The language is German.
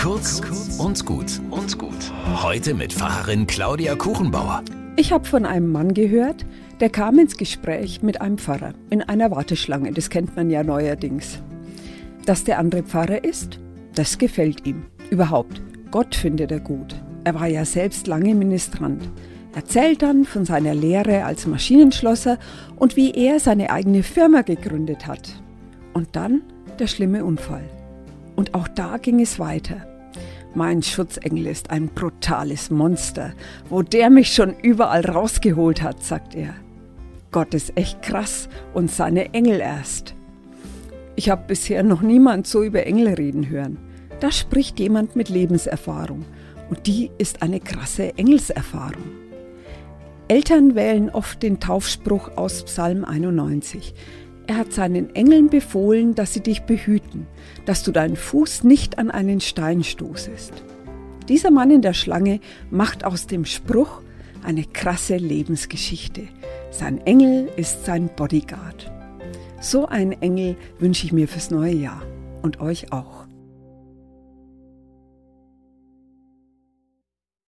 Kurz und gut und gut. Heute mit Pfarrerin Claudia Kuchenbauer. Ich habe von einem Mann gehört, der kam ins Gespräch mit einem Pfarrer in einer Warteschlange. Das kennt man ja neuerdings. Dass der andere Pfarrer ist, das gefällt ihm. Überhaupt, Gott findet er gut. Er war ja selbst lange Ministrant. Erzählt dann von seiner Lehre als Maschinenschlosser und wie er seine eigene Firma gegründet hat. Und dann der schlimme Unfall. Und auch da ging es weiter. Mein Schutzengel ist ein brutales Monster. Wo der mich schon überall rausgeholt hat, sagt er. Gott ist echt krass und seine Engel erst. Ich habe bisher noch niemand so über Engel reden hören. Da spricht jemand mit Lebenserfahrung und die ist eine krasse Engelserfahrung. Eltern wählen oft den Taufspruch aus Psalm 91. Er hat seinen Engeln befohlen, dass sie dich behüten, dass du deinen Fuß nicht an einen Stein stoßest. Dieser Mann in der Schlange macht aus dem Spruch eine krasse Lebensgeschichte. Sein Engel ist sein Bodyguard. So einen Engel wünsche ich mir fürs neue Jahr und euch auch.